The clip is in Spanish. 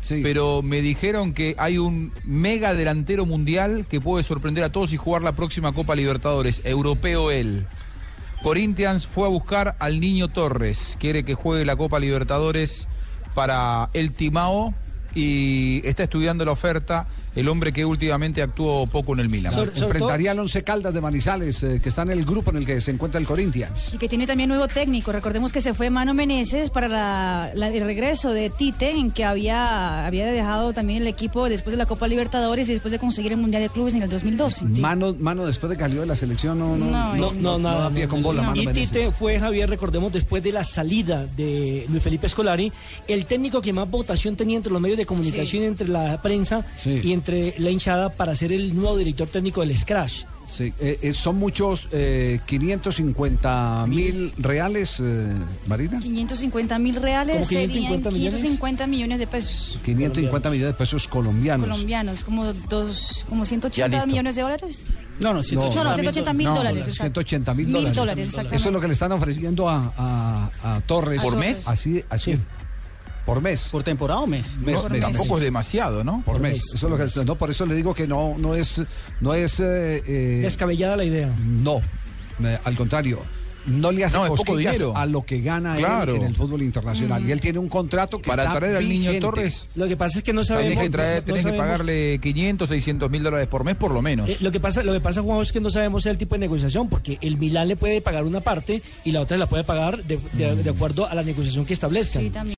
Sí. pero me dijeron que hay un mega delantero mundial que puede sorprender a todos y jugar la próxima Copa Libertadores, europeo él. Corinthians fue a buscar al niño Torres, quiere que juegue la Copa Libertadores para el Timao y está estudiando la oferta el hombre que últimamente actuó poco en el Milan. Sobre- Enfrentaría al Once Caldas de Manizales, eh, que está en el grupo en el que se encuentra el Corinthians. Y que tiene también nuevo técnico. Recordemos que se fue Mano Meneses para la- la- el regreso de Tite, en que había, había dejado también el equipo después de la Copa Libertadores y después de conseguir el Mundial de Clubes en el 2012. Mano, mano después de que salió de la selección, no, no, No, no. No, nada. da pie con bola, no. Mano y Meneses. Tite fue, Javier, recordemos, después de la salida de Luis Felipe Escolari, el técnico que más votación tenía entre los medios de comunicación, entre la prensa Sí. y entre la hinchada para ser el nuevo director técnico del Scratch. Sí, eh, eh, son muchos, eh, 550 mil reales, eh, Marina. 550 mil reales ¿Cómo serían 550 millones? 550 millones de pesos 550 millones de pesos colombianos. colombianos, como dos, como 180 millones de dólares. No, no, No, 180 no, 180 mil No, dólares. exacto. 180 mil dólares. dólares. Eso es lo que le están ofreciendo a, a- a Torres. ¿Por mes? Así, así es. Por mes. ¿Por temporada o mes? Mes, No, mes, tampoco mes. es demasiado, ¿no? Por mes. Eso es lo que no, por eso le digo que no, no es, no es, eh, eh, Descabellada la idea. no, eh, al contrario. No le hace No, poco dinero. a lo que gana él Claro. en el fútbol internacional. Y él tiene un contrato que Para está traer al niño. Torres, Lo que pasa es que no sabemos. tenés que, traer, no- no tenés que sabemos- pagarle 500, 600 mil dólares por mes por lo menos. Eh, lo que pasa, lo que pasa, Juan, es que no sabemos el tipo de negociación, porque el Milán le puede pagar una parte y la otra la puede pagar de, de- de acuerdo a la negociación que establezcan. Sí, también.